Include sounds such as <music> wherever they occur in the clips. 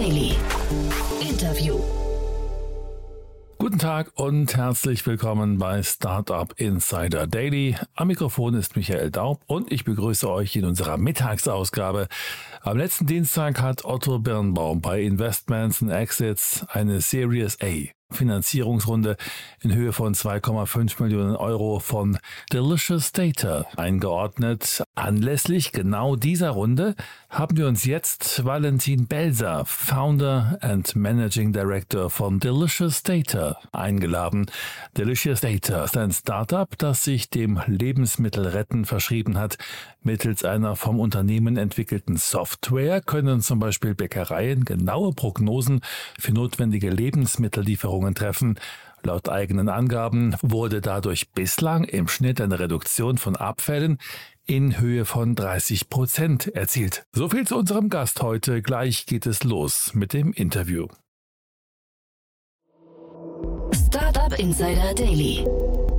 Daily. Interview. Guten Tag und herzlich willkommen bei Startup Insider Daily. Am Mikrofon ist Michael Daub und ich begrüße euch in unserer Mittagsausgabe. Am letzten Dienstag hat Otto Birnbaum bei Investments and Exits eine Series A Finanzierungsrunde in Höhe von 2,5 Millionen Euro von Delicious Data eingeordnet. Anlässlich genau dieser Runde haben wir uns jetzt Valentin Belser, Founder and Managing Director von Delicious Data, eingeladen. Delicious Data ist ein Startup, das sich dem Lebensmittelretten verschrieben hat. Mittels einer vom Unternehmen entwickelten Software können zum Beispiel Bäckereien genaue Prognosen für notwendige Lebensmittellieferungen treffen. Laut eigenen Angaben wurde dadurch bislang im Schnitt eine Reduktion von Abfällen in Höhe von 30 Prozent erzielt. So viel zu unserem Gast heute. Gleich geht es los mit dem Interview. Startup Insider Daily.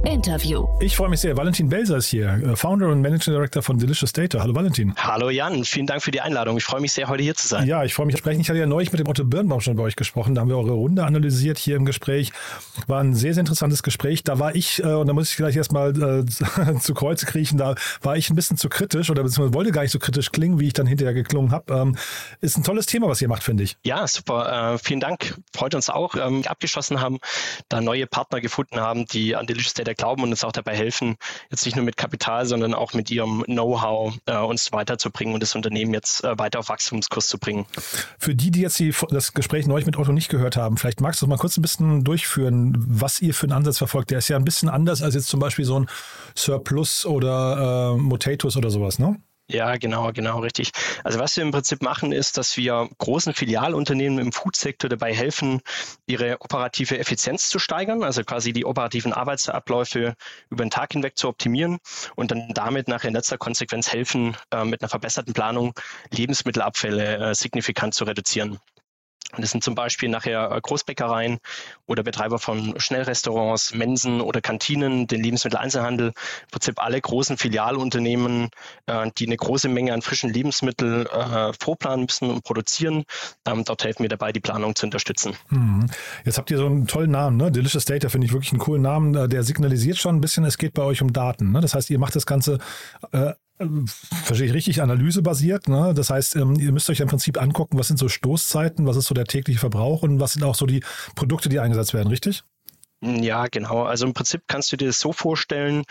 Interview. Ich freue mich sehr. Valentin Belser ist hier, äh, Founder und Managing Director von Delicious Data. Hallo Valentin. Hallo Jan, vielen Dank für die Einladung. Ich freue mich sehr, heute hier zu sein. Ja, ich freue mich sprechen. Ich hatte ja neulich mit dem Otto Birnbaum schon bei euch gesprochen. Da haben wir eure Runde analysiert hier im Gespräch. War ein sehr, sehr interessantes Gespräch. Da war ich, äh, und da muss ich gleich erstmal äh, <laughs> zu Kreuze kriechen, da war ich ein bisschen zu kritisch oder beziehungsweise wollte gar nicht so kritisch klingen, wie ich dann hinterher geklungen habe. Ähm, ist ein tolles Thema, was ihr macht, finde ich. Ja, super. Äh, vielen Dank. Freut uns auch, ähm, abgeschlossen haben, da neue Partner gefunden haben, die an Delicious Data glauben und uns auch dabei dabei helfen, jetzt nicht nur mit Kapital, sondern auch mit ihrem Know-how äh, uns weiterzubringen und das Unternehmen jetzt äh, weiter auf Wachstumskurs zu bringen. Für die, die jetzt die, das Gespräch neulich mit Otto nicht gehört haben, vielleicht magst du mal kurz ein bisschen durchführen, was ihr für einen Ansatz verfolgt. Der ist ja ein bisschen anders als jetzt zum Beispiel so ein Surplus oder äh, Motatus oder sowas, ne? Ja, genau, genau, richtig. Also was wir im Prinzip machen, ist, dass wir großen Filialunternehmen im Foodsektor dabei helfen, ihre operative Effizienz zu steigern, also quasi die operativen Arbeitsabläufe über den Tag hinweg zu optimieren und dann damit nachher in letzter Konsequenz helfen, äh, mit einer verbesserten Planung Lebensmittelabfälle äh, signifikant zu reduzieren. Das sind zum Beispiel nachher äh, Großbäckereien oder Betreiber von Schnellrestaurants, Mensen oder Kantinen, den Lebensmitteleinzelhandel, im Prinzip alle großen Filialunternehmen, äh, die eine große Menge an frischen Lebensmitteln äh, vorplanen müssen und produzieren. Ähm, dort helfen wir dabei, die Planung zu unterstützen. Mhm. Jetzt habt ihr so einen tollen Namen, ne? Delicious Data finde ich wirklich einen coolen Namen. Der signalisiert schon ein bisschen, es geht bei euch um Daten. Ne? Das heißt, ihr macht das Ganze äh, verstehe ich richtig, analysebasiert. Ne? Das heißt, ähm, ihr müsst euch im Prinzip angucken, was sind so Stoßzeiten, was ist so der tägliche Verbrauch und was sind auch so die Produkte, die eingesetzt werden, richtig? Ja, genau. Also im Prinzip kannst du dir das so vorstellen,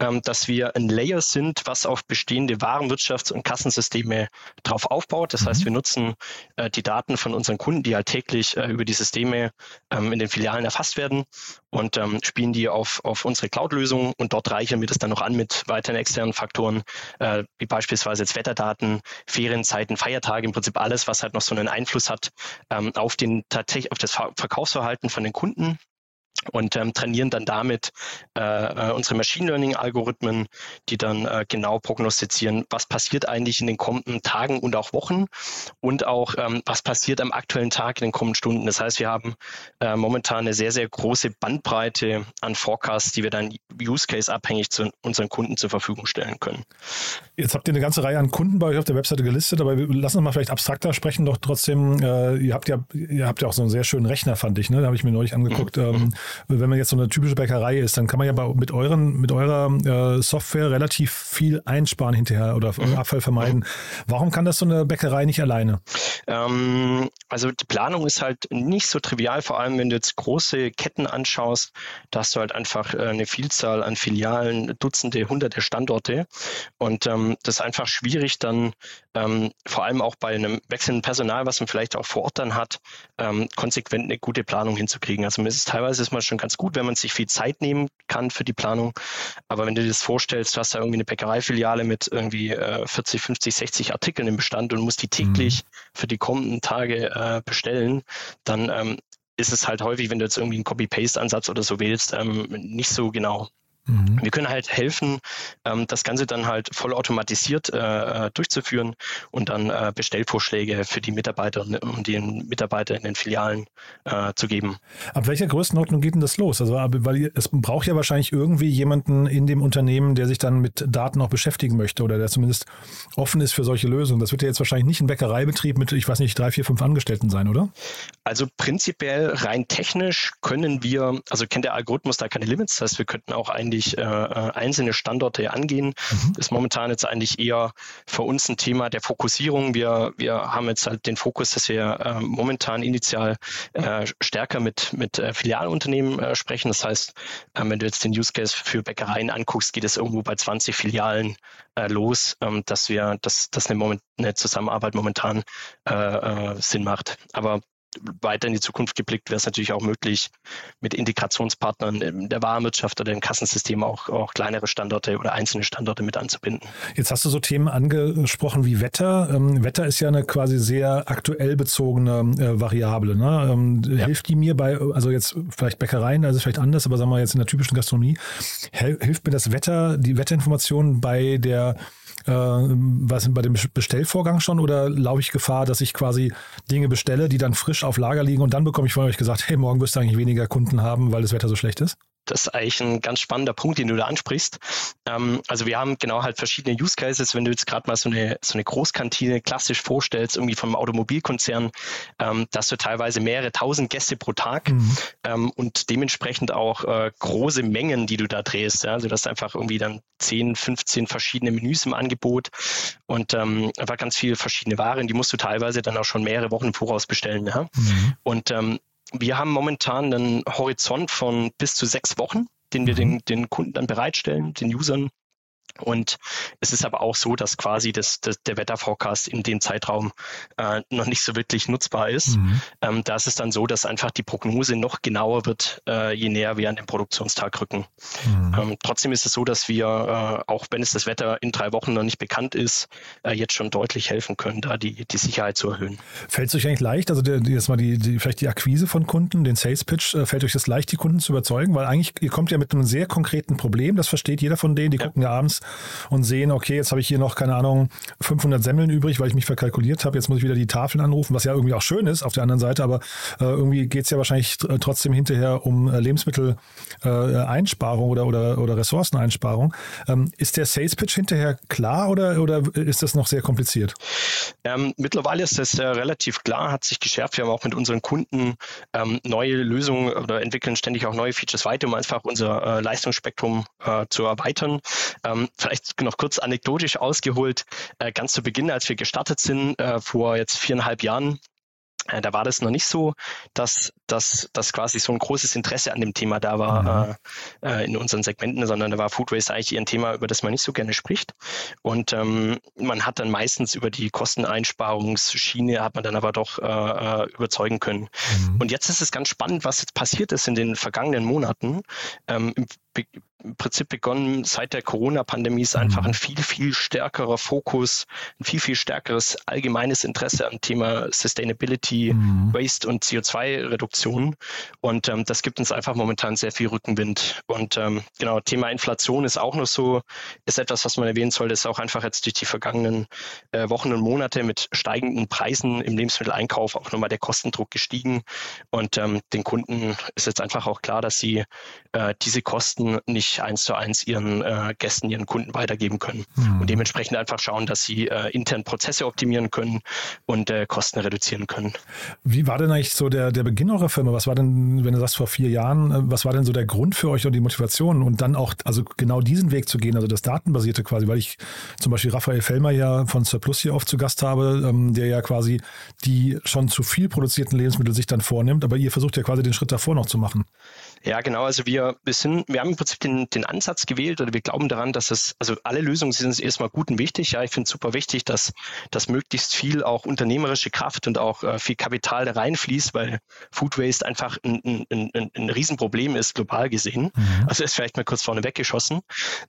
ähm, dass wir ein Layer sind, was auf bestehende Warenwirtschafts- und Kassensysteme drauf aufbaut. Das mhm. heißt, wir nutzen äh, die Daten von unseren Kunden, die halt täglich äh, über die Systeme ähm, in den Filialen erfasst werden und ähm, spielen die auf, auf unsere Cloud-Lösung und dort reichern wir das dann noch an mit weiteren externen Faktoren, äh, wie beispielsweise jetzt Wetterdaten, Ferienzeiten, Feiertage, im Prinzip alles, was halt noch so einen Einfluss hat auf, den, auf das Verkaufsverhalten von den Kunden und ähm, trainieren dann damit äh, äh, unsere Machine Learning-Algorithmen, die dann äh, genau prognostizieren, was passiert eigentlich in den kommenden Tagen und auch Wochen und auch ähm, was passiert am aktuellen Tag in den kommenden Stunden. Das heißt, wir haben äh, momentan eine sehr, sehr große Bandbreite an Forecasts, die wir dann Use Case abhängig zu unseren Kunden zur Verfügung stellen können. Jetzt habt ihr eine ganze Reihe an Kunden bei euch auf der Webseite gelistet, aber wir lassen uns mal vielleicht abstrakter sprechen, doch trotzdem, äh, ihr habt ja, ihr habt ja auch so einen sehr schönen Rechner, fand ich, ne? Da habe ich mir neulich angeguckt. Mhm. Ähm, wenn man jetzt so eine typische Bäckerei ist, dann kann man ja bei, mit, euren, mit eurer äh, Software relativ viel einsparen hinterher oder mhm. Abfall vermeiden. Warum kann das so eine Bäckerei nicht alleine? Ähm, also die Planung ist halt nicht so trivial, vor allem wenn du jetzt große Ketten anschaust, da hast du halt einfach äh, eine Vielzahl an Filialen, Dutzende, hunderte Standorte und ähm, das ist einfach schwierig dann ähm, vor allem auch bei einem wechselnden Personal, was man vielleicht auch vor Ort dann hat, ähm, konsequent eine gute Planung hinzukriegen. Also mir ist es teilweise ist man schon ganz gut, wenn man sich viel Zeit nehmen kann für die Planung. Aber wenn du dir das vorstellst, du hast da irgendwie eine Bäckereifiliale mit irgendwie äh, 40, 50, 60 Artikeln im Bestand und musst die täglich mhm. für die kommenden Tage äh, bestellen, dann ähm, ist es halt häufig, wenn du jetzt irgendwie einen Copy-Paste-Ansatz oder so wählst, ähm, nicht so genau. Mhm. Wir können halt helfen, ähm, das Ganze dann halt vollautomatisiert äh, äh, durchzuführen und dann äh, Bestellvorschläge für die Mitarbeiter und die Mitarbeiter in den Filialen äh, zu geben. Ab welcher Größenordnung geht denn das los? Also, weil es braucht ja wahrscheinlich irgendwie jemanden in dem Unternehmen, der sich dann mit Daten auch beschäftigen möchte oder der zumindest offen ist für solche Lösungen. Das wird ja jetzt wahrscheinlich nicht ein Bäckereibetrieb mit, ich weiß nicht, drei, vier, fünf Angestellten sein, oder? Also prinzipiell rein technisch können wir, also kennt der Algorithmus da keine Limits, das heißt, wir könnten auch eigentlich äh, äh, einzelne Standorte angehen. Mhm. Ist momentan jetzt eigentlich eher für uns ein Thema der Fokussierung. Wir, wir haben jetzt halt den Fokus, dass wir äh, momentan initial äh, stärker mit, mit äh, Filialunternehmen äh, sprechen. Das heißt, wenn du jetzt den Use Case für Bäckereien anguckst, geht es irgendwo bei 20 Filialen los, ähm, dass wir, dass, dass eine, Moment, eine Zusammenarbeit momentan Sinn macht. Aber weiter in die Zukunft geblickt wäre es natürlich auch möglich, mit Integrationspartnern in der Warenwirtschaft oder im Kassensystem auch, auch kleinere Standorte oder einzelne Standorte mit anzubinden. Jetzt hast du so Themen angesprochen wie Wetter. Ähm, Wetter ist ja eine quasi sehr aktuell bezogene äh, Variable. Ne? Ähm, ja. Hilft die mir bei, also jetzt vielleicht Bäckereien, also vielleicht anders, aber sagen wir jetzt in der typischen Gastronomie, hilft mir das Wetter, die Wetterinformation bei der äh, was bei dem Bestellvorgang schon oder laufe ich Gefahr, dass ich quasi Dinge bestelle, die dann frisch auf Lager liegen und dann bekomme ich von euch gesagt, hey, morgen wirst du eigentlich weniger Kunden haben, weil das Wetter so schlecht ist? Das ist eigentlich ein ganz spannender Punkt, den du da ansprichst. Ähm, also wir haben genau halt verschiedene Use Cases. Wenn du jetzt gerade mal so eine, so eine Großkantine klassisch vorstellst, irgendwie vom Automobilkonzern, ähm, dass du teilweise mehrere tausend Gäste pro Tag mhm. ähm, und dementsprechend auch äh, große Mengen, die du da drehst. Ja? Also das ist einfach irgendwie dann 10, 15 verschiedene Menüs im Angebot und ähm, einfach ganz viele verschiedene Waren, die musst du teilweise dann auch schon mehrere Wochen voraus bestellen. Ja? Mhm. Und ähm, wir haben momentan einen Horizont von bis zu sechs Wochen, den wir den, den Kunden dann bereitstellen, den Usern. Und es ist aber auch so, dass quasi das, das der Wetterforecast in dem Zeitraum äh, noch nicht so wirklich nutzbar ist. Mhm. Ähm, da ist es dann so, dass einfach die Prognose noch genauer wird, äh, je näher wir an den Produktionstag rücken. Mhm. Ähm, trotzdem ist es so, dass wir, äh, auch wenn es das Wetter in drei Wochen noch nicht bekannt ist, äh, jetzt schon deutlich helfen können, da die, die Sicherheit zu erhöhen. Fällt es euch eigentlich leicht, also der, jetzt mal die, die, vielleicht die Akquise von Kunden, den Sales Pitch, äh, fällt euch das leicht, die Kunden zu überzeugen? Weil eigentlich, ihr kommt ja mit einem sehr konkreten Problem, das versteht jeder von denen, die ja. gucken ja abends und sehen, okay, jetzt habe ich hier noch, keine Ahnung, 500 Semmeln übrig, weil ich mich verkalkuliert habe. Jetzt muss ich wieder die Tafeln anrufen, was ja irgendwie auch schön ist auf der anderen Seite, aber äh, irgendwie geht es ja wahrscheinlich trotzdem hinterher um äh, Lebensmitteleinsparung äh, oder, oder, oder Ressourceneinsparung. Ähm, ist der Sales Pitch hinterher klar oder, oder ist das noch sehr kompliziert? Ähm, mittlerweile ist das äh, relativ klar, hat sich geschärft. Wir haben auch mit unseren Kunden ähm, neue Lösungen oder entwickeln ständig auch neue Features weiter, um einfach unser äh, Leistungsspektrum äh, zu erweitern. Ähm, vielleicht noch kurz anekdotisch ausgeholt, äh, ganz zu Beginn, als wir gestartet sind, äh, vor jetzt viereinhalb Jahren, äh, da war das noch nicht so, dass, dass, dass quasi so ein großes Interesse an dem Thema da war mhm. äh, in unseren Segmenten, sondern da war Food Waste eigentlich eher ein Thema, über das man nicht so gerne spricht. Und ähm, man hat dann meistens über die Kosteneinsparungsschiene hat man dann aber doch äh, äh überzeugen können. Mhm. Und jetzt ist es ganz spannend, was jetzt passiert ist in den vergangenen Monaten. Ähm, im im Prinzip begonnen seit der Corona-Pandemie ist einfach mhm. ein viel, viel stärkerer Fokus, ein viel, viel stärkeres allgemeines Interesse am Thema Sustainability, mhm. Waste und CO2-Reduktion. Und ähm, das gibt uns einfach momentan sehr viel Rückenwind. Und ähm, genau, Thema Inflation ist auch noch so, ist etwas, was man erwähnen soll, das ist auch einfach jetzt durch die vergangenen äh, Wochen und Monate mit steigenden Preisen im Lebensmitteleinkauf auch nochmal der Kostendruck gestiegen. Und ähm, den Kunden ist jetzt einfach auch klar, dass sie äh, diese Kosten nicht eins zu eins ihren äh, Gästen, ihren Kunden weitergeben können. Mhm. Und dementsprechend einfach schauen, dass sie äh, intern Prozesse optimieren können und äh, Kosten reduzieren können. Wie war denn eigentlich so der, der Beginn eurer Firma? Was war denn, wenn du sagst vor vier Jahren, äh, was war denn so der Grund für euch und die Motivation und dann auch, also genau diesen Weg zu gehen, also das Datenbasierte quasi, weil ich zum Beispiel Raphael Fellmer ja von Surplus hier oft zu Gast habe, ähm, der ja quasi die schon zu viel produzierten Lebensmittel sich dann vornimmt, aber ihr versucht ja quasi den Schritt davor noch zu machen. Ja, genau. Also wir, wir sind, wir haben im Prinzip den, den Ansatz gewählt oder wir glauben daran, dass es, also alle Lösungen sind erstmal gut und wichtig. Ja, ich finde es super wichtig, dass, dass möglichst viel auch unternehmerische Kraft und auch äh, viel Kapital da reinfließt, weil Food Waste einfach ein, ein, ein, ein Riesenproblem ist, global gesehen. Mhm. Also ist vielleicht mal kurz vorne weggeschossen.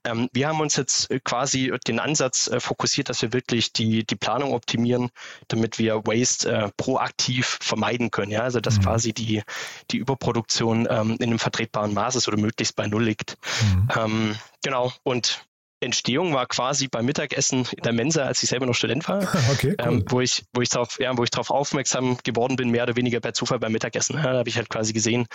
Ähm, wir haben uns jetzt quasi den Ansatz äh, fokussiert, dass wir wirklich die, die Planung optimieren, damit wir Waste äh, proaktiv vermeiden können. Ja, also dass mhm. quasi die, die Überproduktion ähm, in einem vertretbaren Maßes oder möglichst bei Null liegt. Mhm. Ähm, genau, und Entstehung war quasi beim Mittagessen in der Mensa, als ich selber noch Student war, <laughs> okay, cool. ähm, wo ich, wo ich darauf, ja, wo ich darauf aufmerksam geworden bin, mehr oder weniger per Zufall beim Mittagessen. Ja, da habe ich halt quasi gesehen,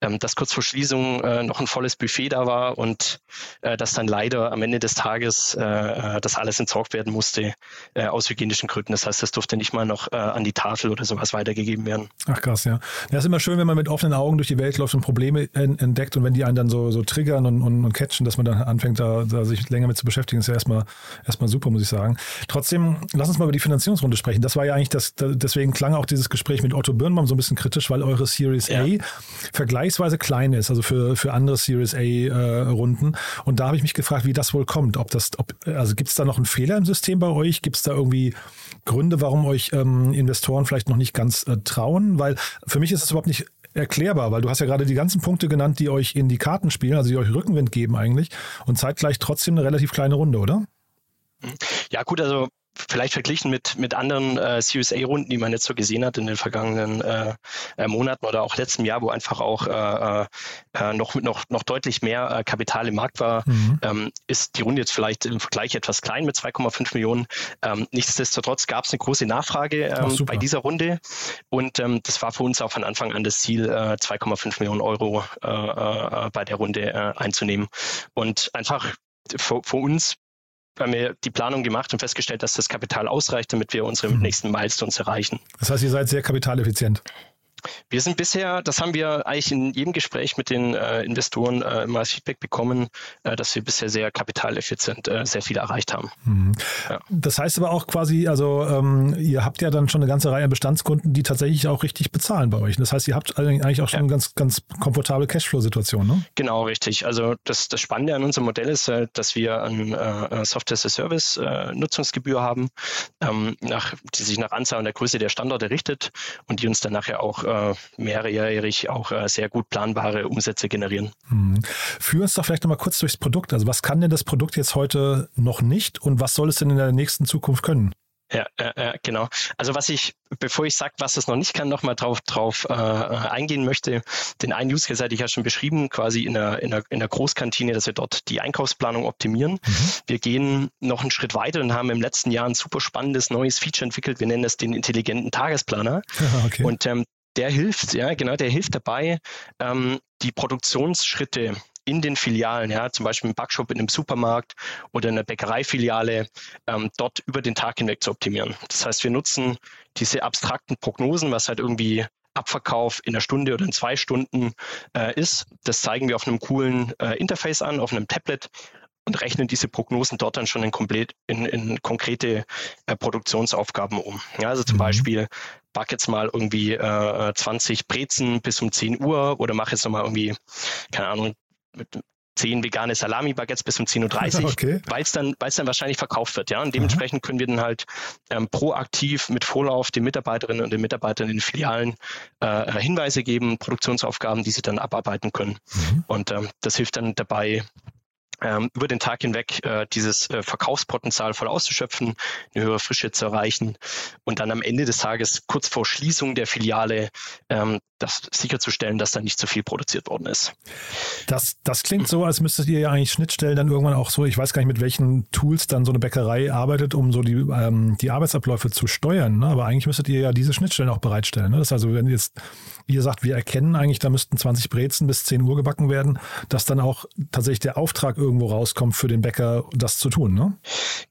ähm, dass kurz vor Schließung äh, noch ein volles Buffet da war und äh, dass dann leider am Ende des Tages äh, äh das alles entsorgt werden musste äh, aus hygienischen Gründen. Das heißt, das durfte nicht mal noch äh, an die Tafel oder sowas weitergegeben werden. Ach krass, ja. Ja, ist immer schön, wenn man mit offenen Augen durch die Welt läuft und Probleme entdeckt und wenn die einen dann so, so triggern und, und, und catchen, dass man dann anfängt, da, da sich länger damit zu beschäftigen, ist ja erstmal, erstmal super, muss ich sagen. Trotzdem, lass uns mal über die Finanzierungsrunde sprechen. Das war ja eigentlich das, deswegen klang auch dieses Gespräch mit Otto Birnbaum so ein bisschen kritisch, weil eure Series ja. A vergleichsweise klein ist, also für, für andere Series A-Runden. Äh, und da habe ich mich gefragt, wie das wohl kommt. Ob das, ob, also gibt es da noch einen Fehler im System bei euch? Gibt es da irgendwie Gründe, warum euch ähm, Investoren vielleicht noch nicht ganz äh, trauen? Weil für mich ist es überhaupt nicht erklärbar, weil du hast ja gerade die ganzen Punkte genannt, die euch in die Karten spielen, also die euch Rückenwind geben eigentlich und zeitgleich trotzdem eine relativ kleine Runde, oder? Ja, gut, also vielleicht verglichen mit, mit anderen äh, CSA-Runden, die man jetzt so gesehen hat in den vergangenen äh, äh, Monaten oder auch letztem Jahr, wo einfach auch äh, äh, noch, noch, noch deutlich mehr äh, Kapital im Markt war, mhm. ähm, ist die Runde jetzt vielleicht im Vergleich etwas klein mit 2,5 Millionen. Ähm, nichtsdestotrotz gab es eine große Nachfrage ähm, bei dieser Runde und ähm, das war für uns auch von Anfang an das Ziel, 2,5 Millionen Euro bei der Runde einzunehmen. Und einfach für, für uns haben wir die Planung gemacht und festgestellt, dass das Kapital ausreicht, damit wir unsere mhm. nächsten Milestones erreichen. Das heißt, ihr seid sehr kapitaleffizient. Wir sind bisher, das haben wir eigentlich in jedem Gespräch mit den äh, Investoren äh, immer als Feedback bekommen, äh, dass wir bisher sehr kapitaleffizient äh, sehr viel erreicht haben. Mhm. Ja. Das heißt aber auch quasi, also ähm, ihr habt ja dann schon eine ganze Reihe an Bestandskunden, die tatsächlich auch richtig bezahlen bei euch. Das heißt, ihr habt eigentlich auch schon ja. eine ganz, ganz komfortable Cashflow-Situation, ne? Genau, richtig. Also das, das Spannende an unserem Modell ist, äh, dass wir ein äh, Software-as-a-Service-Nutzungsgebühr haben, ähm, nach, die sich nach Anzahl und der Größe der Standorte richtet und die uns dann nachher auch äh, mehrjährig auch äh, sehr gut planbare Umsätze generieren. Hm. Führ uns doch vielleicht nochmal kurz durchs Produkt. Also was kann denn das Produkt jetzt heute noch nicht und was soll es denn in der nächsten Zukunft können? Ja, ja, genau. Also was ich, bevor ich sage, was es noch nicht kann, nochmal drauf, drauf äh, eingehen möchte, den einen Use Case hatte ich ja schon beschrieben, quasi in der, in, der, in der Großkantine, dass wir dort die Einkaufsplanung optimieren. Mhm. Wir gehen noch einen Schritt weiter und haben im letzten Jahr ein super spannendes neues Feature entwickelt. Wir nennen das den intelligenten Tagesplaner. <laughs> okay. Und ähm, der hilft, ja, genau, der hilft dabei, ähm, die Produktionsschritte in den Filialen, ja, zum Beispiel im Backshop in einem Supermarkt oder in einer Bäckereifiliale, ähm, dort über den Tag hinweg zu optimieren. Das heißt, wir nutzen diese abstrakten Prognosen, was halt irgendwie Abverkauf in einer Stunde oder in zwei Stunden äh, ist. Das zeigen wir auf einem coolen äh, Interface an, auf einem Tablet und rechnen diese Prognosen dort dann schon in, komplett, in, in konkrete äh, Produktionsaufgaben um. Ja, also zum mhm. Beispiel back jetzt mal irgendwie äh, 20 Brezen bis um 10 Uhr oder mach jetzt nochmal irgendwie, keine Ahnung, mit 10 vegane Salami-Baguettes bis um 10.30 Uhr, <laughs> okay. weil es dann, dann wahrscheinlich verkauft wird. Ja? Und dementsprechend können wir dann halt ähm, proaktiv mit Vorlauf den Mitarbeiterinnen und den Mitarbeitern in den Filialen äh, Hinweise geben, Produktionsaufgaben, die sie dann abarbeiten können. Mhm. Und ähm, das hilft dann dabei, über den Tag hinweg äh, dieses äh, Verkaufspotenzial voll auszuschöpfen, eine höhere Frische zu erreichen und dann am Ende des Tages kurz vor Schließung der Filiale ähm, das sicherzustellen, dass da nicht zu viel produziert worden ist. Das, das klingt so, als müsstet ihr ja eigentlich Schnittstellen dann irgendwann auch so, ich weiß gar nicht, mit welchen Tools dann so eine Bäckerei arbeitet, um so die, ähm, die Arbeitsabläufe zu steuern. Ne? Aber eigentlich müsstet ihr ja diese Schnittstellen auch bereitstellen. Ne? Das ist also, wenn jetzt ihr sagt, wir erkennen eigentlich, da müssten 20 Brezen bis 10 Uhr gebacken werden, dass dann auch tatsächlich der Auftrag irgendwo rauskommt für den Bäcker, das zu tun. Ne?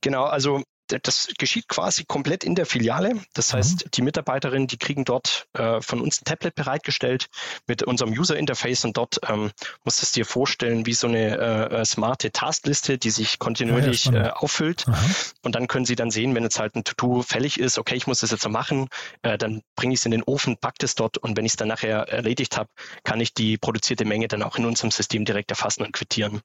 Genau, also das geschieht quasi komplett in der Filiale. Das mhm. heißt, die Mitarbeiterinnen, die kriegen dort äh, von uns ein Tablet bereitgestellt mit unserem User Interface und dort ähm, musst du es dir vorstellen wie so eine äh, äh smarte Taskliste, die sich kontinuierlich ja, äh, auffüllt. Aha. Und dann können sie dann sehen, wenn jetzt halt ein To-Do fällig ist, okay, ich muss das jetzt so machen, äh, dann bringe ich es in den Ofen, pack das dort und wenn ich es dann nachher erledigt habe, kann ich die produzierte Menge dann auch in unserem System direkt erfassen und quittieren.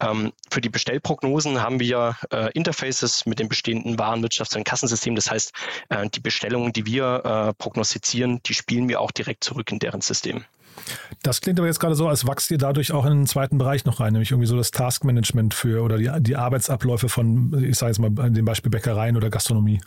Ähm, für die Bestellprognosen haben wir äh, Interfaces mit den bestehenden bestehenden Warenwirtschafts- und Kassensystem. Das heißt, äh, die Bestellungen, die wir äh, prognostizieren, die spielen wir auch direkt zurück in deren System. Das klingt aber jetzt gerade so, als wachst ihr dadurch auch in einen zweiten Bereich noch rein, nämlich irgendwie so das Taskmanagement für oder die, die Arbeitsabläufe von, ich sage jetzt mal, dem Beispiel Bäckereien oder Gastronomie.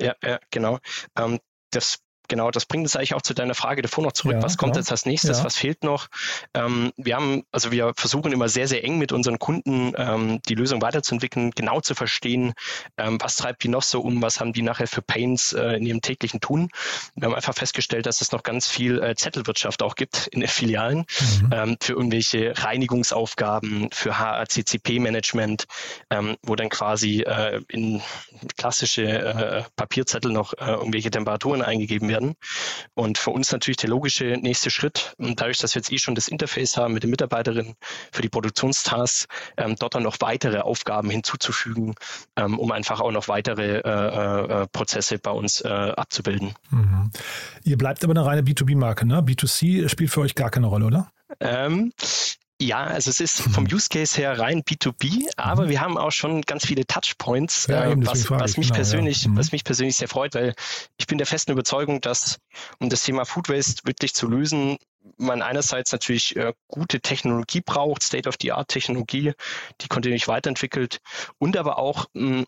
Ja, ja genau. Ähm, das genau, das bringt uns eigentlich auch zu deiner Frage davor noch zurück. Ja, was kommt ja. jetzt als nächstes? Ja. Was fehlt noch? Ähm, wir haben, also wir versuchen immer sehr, sehr eng mit unseren Kunden ähm, die Lösung weiterzuentwickeln, genau zu verstehen, ähm, was treibt die noch so um, was haben die nachher für Pains äh, in ihrem täglichen Tun. Wir haben einfach festgestellt, dass es noch ganz viel äh, Zettelwirtschaft auch gibt in den Filialen mhm. Ähm, für irgendwelche Reinigungsaufgaben, für HACCP-Management, ähm, wo dann quasi äh, in klassische äh, Papierzettel noch äh, irgendwelche Temperaturen eingegeben werden. Und für uns natürlich der logische nächste Schritt, dadurch, dass wir jetzt eh schon das Interface haben mit den Mitarbeiterinnen für die Produktionstasks, ähm, dort dann noch weitere Aufgaben hinzuzufügen, ähm, um einfach auch noch weitere äh, äh, Prozesse bei uns äh, abzubilden. Mhm. Ihr bleibt aber eine reine B2B-Marke, ne? B2C spielt für euch gar keine Rolle, oder? Ähm, ja, also es ist <laughs> vom Use Case her rein B2B, aber mhm. wir haben auch schon ganz viele Touchpoints, ja, äh, was, was, mich genau, persönlich, ja. mhm. was mich persönlich sehr freut, weil ich bin der festen Überzeugung, dass um das Thema Food Waste wirklich zu lösen, man einerseits natürlich äh, gute Technologie braucht, State-of-the-Art-Technologie, die kontinuierlich weiterentwickelt und aber auch mh, hm,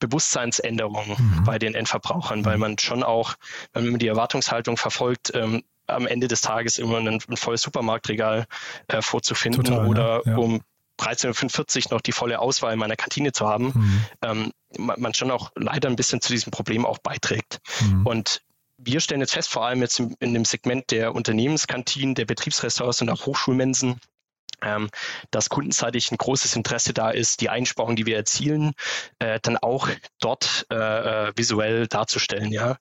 Bewusstseinsänderungen mhm. bei den Endverbrauchern, weil mhm. man schon auch, wenn man die Erwartungshaltung verfolgt, ähm, am Ende des Tages immer ein, ein volles Supermarktregal äh, vorzufinden Total, oder ja, um 13.45 noch die volle Auswahl in meiner Kantine zu haben, mhm. ähm, man, man, schon auch leider ein bisschen zu diesem Problem auch beiträgt. Mhm. Und wir stellen jetzt fest, vor allem jetzt in, in dem Segment der Unternehmenskantinen, der Betriebsrestaurants und auch Hochschulmensen, ähm, dass kundenseitig ein großes Interesse da ist, die Einsparungen, die wir erzielen, äh, dann auch dort äh, äh visuell darzustellen, ja,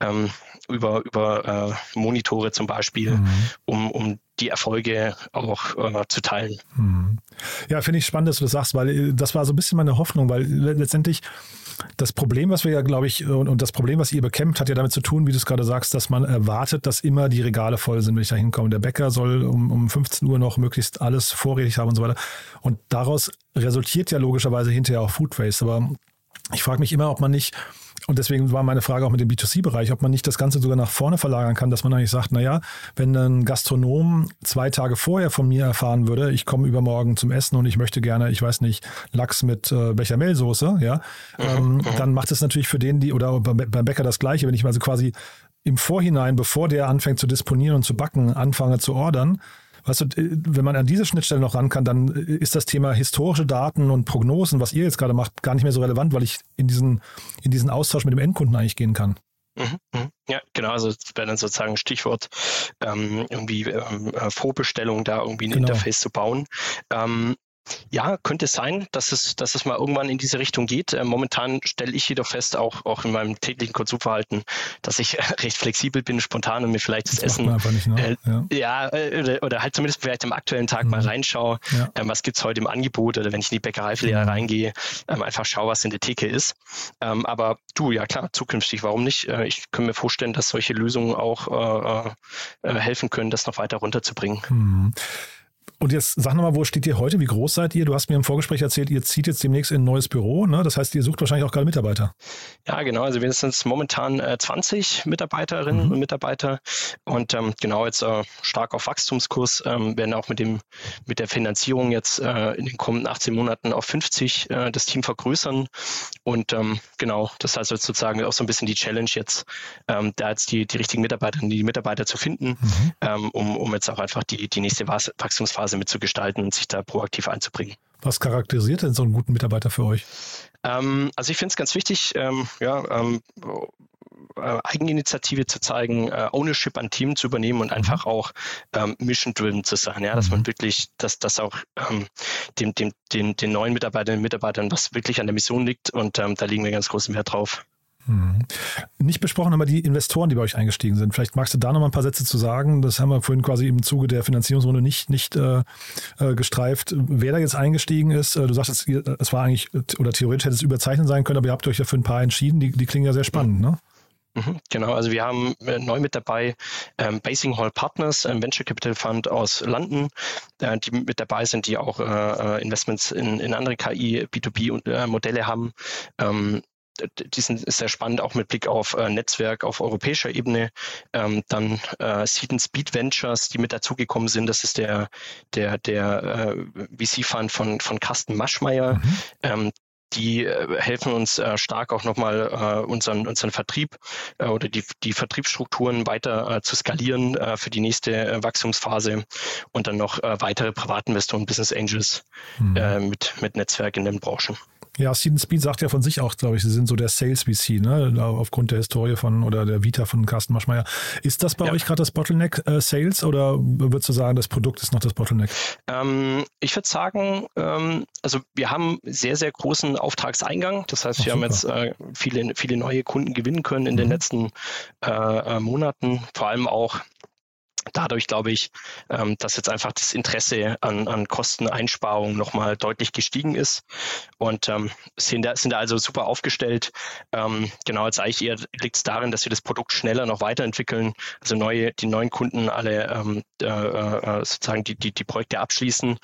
ähm, über, über äh, Monitore zum Beispiel, mhm. um, um die Erfolge auch äh, zu teilen. Mhm. Ja, finde ich spannend, dass du das sagst, weil äh, das war so ein bisschen meine Hoffnung, weil letztendlich das Problem, was wir ja, glaube ich, und, und, das Problem, was ihr bekämpft, hat ja damit zu tun, wie du es gerade sagst, dass man erwartet, dass immer die Regale voll sind, wenn ich da hinkomme. Der Bäcker soll um, um 15 Uhr noch möglichst alles vorrätig haben und so weiter. Und daraus resultiert ja logischerweise hinterher auch Food Waste. Aber ich frage mich immer, ob man nicht und deswegen war meine Frage auch mit dem B2C-Bereich, ob man nicht das Ganze sogar nach vorne verlagern kann, dass man eigentlich sagt, naja, wenn ein Gastronom zwei Tage vorher von mir erfahren würde, ich komme übermorgen zum Essen und ich möchte gerne, ich weiß nicht, Lachs mit äh, Bechamelsoße, ja, ähm, dann macht es natürlich für den, die, oder beim Bäcker das Gleiche, wenn ich also quasi im Vorhinein, bevor der anfängt zu disponieren und zu backen, anfange zu ordern, Weißt du, wenn man an diese Schnittstelle noch ran kann, dann ist das Thema historische Daten und Prognosen, was ihr jetzt gerade macht, gar nicht mehr so relevant, weil ich in diesen, in diesen Austausch mit dem Endkunden eigentlich gehen kann. Mhm, mhm. Ja, genau, also das wäre dann sozusagen Stichwort ähm, irgendwie ähm, äh, Vorbestellung, da irgendwie ein genau. Interface zu bauen. Ähm, ja, könnte sein, dass es, dass es mal irgendwann in diese Richtung geht. Äh, momentan stelle ich jedoch fest, auch, auch in meinem täglichen Konsumverhalten, dass ich <laughs> recht flexibel bin, spontan und mir vielleicht das, das Essen, nicht, ne? äh, ja, äh, oder, oder, halt zumindest vielleicht am aktuellen Tag mhm. mal reinschaue, ja. ähm, was gibt's heute im Angebot oder wenn ich in die Bäckereifiliale mhm. reingehe, ähm, einfach schaue, was in der Theke ist. Ähm, aber du, ja klar, zukünftig, warum nicht? Äh, ich kann mir vorstellen, dass solche Lösungen auch äh, helfen können, das noch weiter runterzubringen. Mhm. Und jetzt sag nochmal, wo steht ihr heute? Wie groß seid ihr? Du hast mir im Vorgespräch erzählt, ihr zieht jetzt demnächst in ein neues Büro. Ne? Das heißt, ihr sucht wahrscheinlich auch gerade Mitarbeiter. Ja, genau. Also wir sind momentan äh, 20 Mitarbeiterinnen mhm. und Mitarbeiter und ähm, genau jetzt äh, stark auf Wachstumskurs, ähm, werden auch mit dem mit der Finanzierung jetzt äh, in den kommenden 18 Monaten auf 50 äh, das Team vergrößern. Und ähm, genau, das heißt sozusagen auch so ein bisschen die Challenge jetzt, ähm, da jetzt die, die richtigen Mitarbeiterinnen, die Mitarbeiter zu finden, mhm. ähm, um, um jetzt auch einfach die, die nächste Wachstumsphase Phase mitzugestalten und sich da proaktiv einzubringen. Was charakterisiert denn so einen guten Mitarbeiter für euch? Ähm, also ich finde es ganz wichtig, ähm, ja, ähm, äh, Eigeninitiative zu zeigen, äh, Ownership an Team zu übernehmen und mhm. einfach auch ähm, mission-driven zu sein, ja, dass mhm. man wirklich, dass das auch ähm, dem, dem, den, den neuen Mitarbeiterinnen und Mitarbeitern was wirklich an der Mission liegt und ähm, da legen wir ganz großen Wert drauf. Nicht besprochen haben wir die Investoren, die bei euch eingestiegen sind. Vielleicht magst du da noch mal ein paar Sätze zu sagen. Das haben wir vorhin quasi im Zuge der Finanzierungsrunde nicht, nicht äh, äh gestreift. Wer da jetzt eingestiegen ist, äh, du sagst, es war eigentlich, oder theoretisch hätte es überzeichnet sein können, aber ihr habt euch ja für ein paar entschieden. Die, die klingen ja sehr spannend, ne? Mhm, genau, also wir haben äh, neu mit dabei ähm, Basing Hall Partners, ein Venture Capital Fund aus London, äh, die mit dabei sind, die auch äh Investments in, in andere KI, B2B-Modelle haben. Ähm, diesen ist sehr spannend, auch mit Blick auf äh, Netzwerk auf europäischer Ebene. Ähm, dann äh, Seed and Speed Ventures, die mit dazugekommen sind. Das ist der, der, der äh, VC-Fund von, von Carsten Maschmeyer. Mhm. Ähm, die äh, helfen uns äh, stark auch nochmal äh, unseren, unseren Vertrieb äh, oder die, die Vertriebsstrukturen weiter äh, zu skalieren äh, für die nächste Wachstumsphase und dann noch weitere Privatinvestoren, Business Angels mhm. mit, mit Netzwerk in den Branchen. Ja, Steven Speed sagt ja von sich auch, glaube ich, sie sind so der Sales VC, ne? Aufgrund der Historie von oder der Vita von Carsten Maschmeyer. Ist das bei ja. euch gerade das Bottleneck äh, Sales oder würdest du sagen, das Produkt ist noch das Bottleneck? Ähm, ich würde sagen, ähm, also wir haben sehr, sehr großen Auftragseingang. Das heißt, Ach, wir super. haben jetzt äh, viele, viele neue Kunden gewinnen können in mhm. den letzten äh, äh, Monaten. Vor allem auch dadurch glaube ich, ähm, dass jetzt einfach das Interesse an, an Kosteneinsparungen nochmal deutlich gestiegen ist und ähm, sind, da, sind da also super aufgestellt. Ähm, genau, als eigentlich eher liegt es darin, dass wir das Produkt schneller noch weiterentwickeln, also neue, die neuen Kunden alle äh, äh, sozusagen die, die, die Projekte abschließen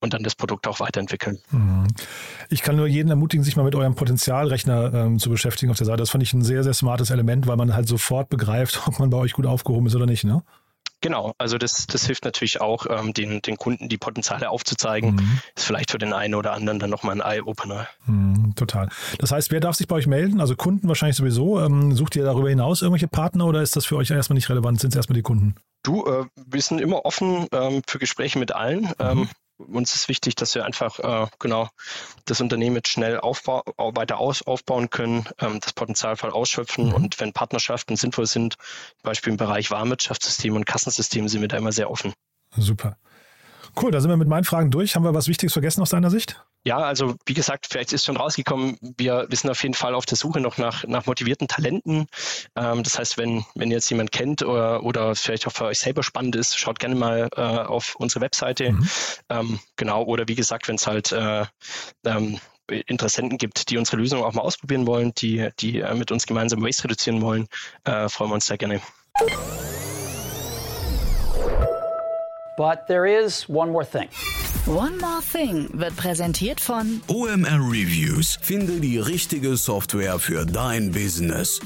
und dann das Produkt auch weiterentwickeln. Mhm. Ich kann nur jeden ermutigen, sich mal mit eurem Potenzialrechner zu beschäftigen auf der Seite. Das fand ich ein sehr, sehr smartes Element, weil man halt sofort begreift, <laughs> ob man bei euch gut aufgehoben ist oder nicht. Ne? Genau, also das, das hilft natürlich auch, ähm, den, den Kunden die Potenziale aufzuzeigen. Mhm. Ist vielleicht für den einen oder anderen dann nochmal ein Eye-Opener. Mhm, total. Das heißt, wer darf sich bei euch melden? Also Kunden wahrscheinlich sowieso. Ähm, sucht ihr darüber hinaus irgendwelche Partner oder ist das für euch erstmal nicht relevant? Sind es erstmal die Kunden? Du, äh, wir sind immer offen ähm, für Gespräche mit allen. Mhm. Uns ist wichtig, dass wir einfach äh, genau das Unternehmen jetzt schnell aufbau, weiter aus, aufbauen können, ähm, das Potenzial voll ausschöpfen mhm. und wenn Partnerschaften sinnvoll sind, zum Beispiel im Bereich Warenwirtschaftssystem und Kassensystem, sind wir da immer sehr offen. Super. Cool, da sind wir mit meinen Fragen durch. Haben wir was Wichtiges vergessen aus deiner Sicht? Ja, also wie gesagt, vielleicht ist schon rausgekommen, wir, wir sind auf jeden Fall auf der Suche noch nach, nach motivierten Talenten. Ähm, das heißt, wenn, wenn ihr jetzt jemand kennt oder, oder vielleicht auch für euch selber spannend ist, schaut gerne mal äh, auf unsere Webseite. Mhm. Ähm, genau, oder wie gesagt, wenn es halt äh, ähm, Interessenten gibt, die unsere Lösung auch mal ausprobieren wollen, die, die äh, mit uns gemeinsam Waste reduzieren wollen, äh, freuen wir uns sehr gerne. But there is one more thing. One More Thing wird präsentiert von OMR Reviews. Finde die richtige Software für dein Business.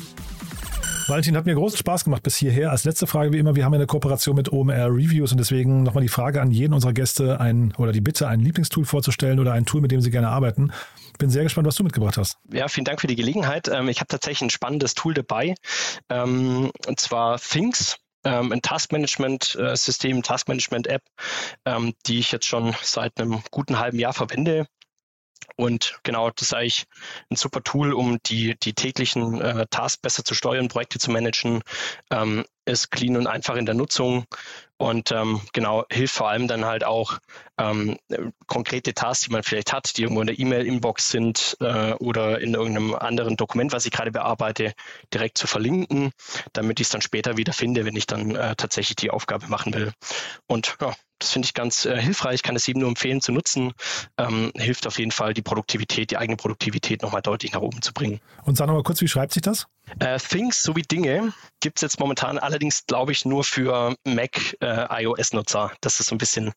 Valentin, hat mir großen Spaß gemacht bis hierher. Als letzte Frage wie immer, wir haben eine Kooperation mit OMR Reviews und deswegen nochmal die Frage an jeden unserer Gäste ein, oder die Bitte, ein Lieblingstool vorzustellen oder ein Tool, mit dem sie gerne arbeiten. Bin sehr gespannt, was du mitgebracht hast. Ja, vielen Dank für die Gelegenheit. Ähm, ich habe tatsächlich ein spannendes Tool dabei, ähm, und zwar Things ähm, ein Taskmanagement-System, äh, Taskmanagement-App, ähm, die ich jetzt schon seit einem guten halben Jahr verwende. Und genau, das ist eigentlich ein super Tool, um die, die täglichen äh, Tasks besser zu steuern, Projekte zu managen. Ähm, ist clean und einfach in der Nutzung und ähm, genau hilft vor allem dann halt auch ähm, konkrete Tasks, die man vielleicht hat, die irgendwo in der E-Mail-Inbox sind äh, oder in irgendeinem anderen Dokument, was ich gerade bearbeite, direkt zu verlinken, damit ich es dann später wieder finde, wenn ich dann äh, tatsächlich die Aufgabe machen will. Und ja, das finde ich ganz äh, hilfreich, kann es eben nur empfehlen zu nutzen. Ähm, hilft auf jeden Fall, die Produktivität, die eigene Produktivität nochmal deutlich nach oben zu bringen. Und sag nochmal kurz, wie schreibt sich das? Äh, Things sowie Dinge gibt es jetzt momentan allerdings, glaube ich, nur für Mac äh, iOS-Nutzer. Das ist so ein bisschen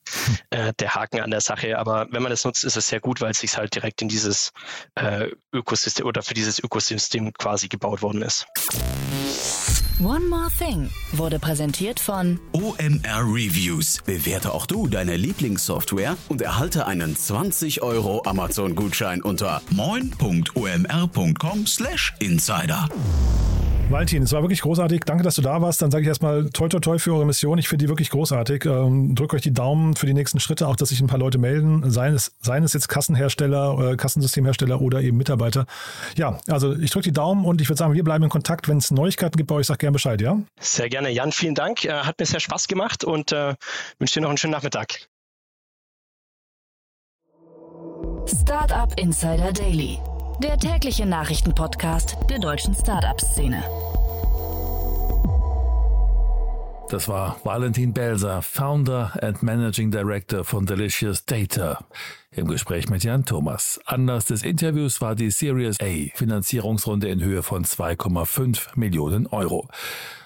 äh, der Haken an der Sache. Aber wenn man das nutzt, ist es sehr gut, weil es sich halt direkt in dieses äh, Ökosystem oder für dieses Ökosystem quasi gebaut worden ist. One More Thing wurde präsentiert von OMR Reviews. Bewerte auch du deine Lieblingssoftware und erhalte einen 20 Euro Amazon-Gutschein unter moin.omr.com/insider. Valentin, es war wirklich großartig. Danke, dass du da warst. Dann sage ich erstmal toi toi toi für eure Mission. Ich finde die wirklich großartig. Ähm, drückt euch die Daumen für die nächsten Schritte, auch dass sich ein paar Leute melden, seien es, seien es jetzt Kassenhersteller, äh, Kassensystemhersteller oder eben Mitarbeiter. Ja, also ich drücke die Daumen und ich würde sagen, wir bleiben in Kontakt. Wenn es Neuigkeiten gibt bei euch, sag gerne Bescheid, ja? Sehr gerne. Jan, vielen Dank. Äh, hat mir sehr Spaß gemacht und äh, wünsche dir noch einen schönen Nachmittag. Startup Insider Daily der tägliche Nachrichtenpodcast der deutschen Startup-Szene. Das war Valentin Belser, Founder and Managing Director von Delicious Data. Im Gespräch mit Jan Thomas. Anlass des Interviews war die Series A Finanzierungsrunde in Höhe von 2,5 Millionen Euro.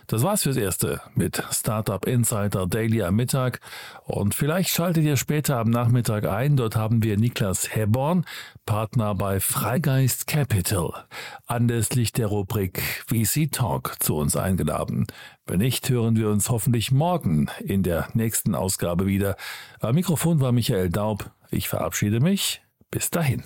Das war's fürs Erste mit Startup Insider Daily am Mittag. Und vielleicht schaltet ihr später am Nachmittag ein. Dort haben wir Niklas Heborn, Partner bei Freigeist Capital, anlässlich der Rubrik VC Talk zu uns eingeladen. Wenn nicht, hören wir uns hoffentlich morgen in der nächsten Ausgabe wieder. Am Mikrofon war Michael Daub. Ich verabschiede mich. Bis dahin.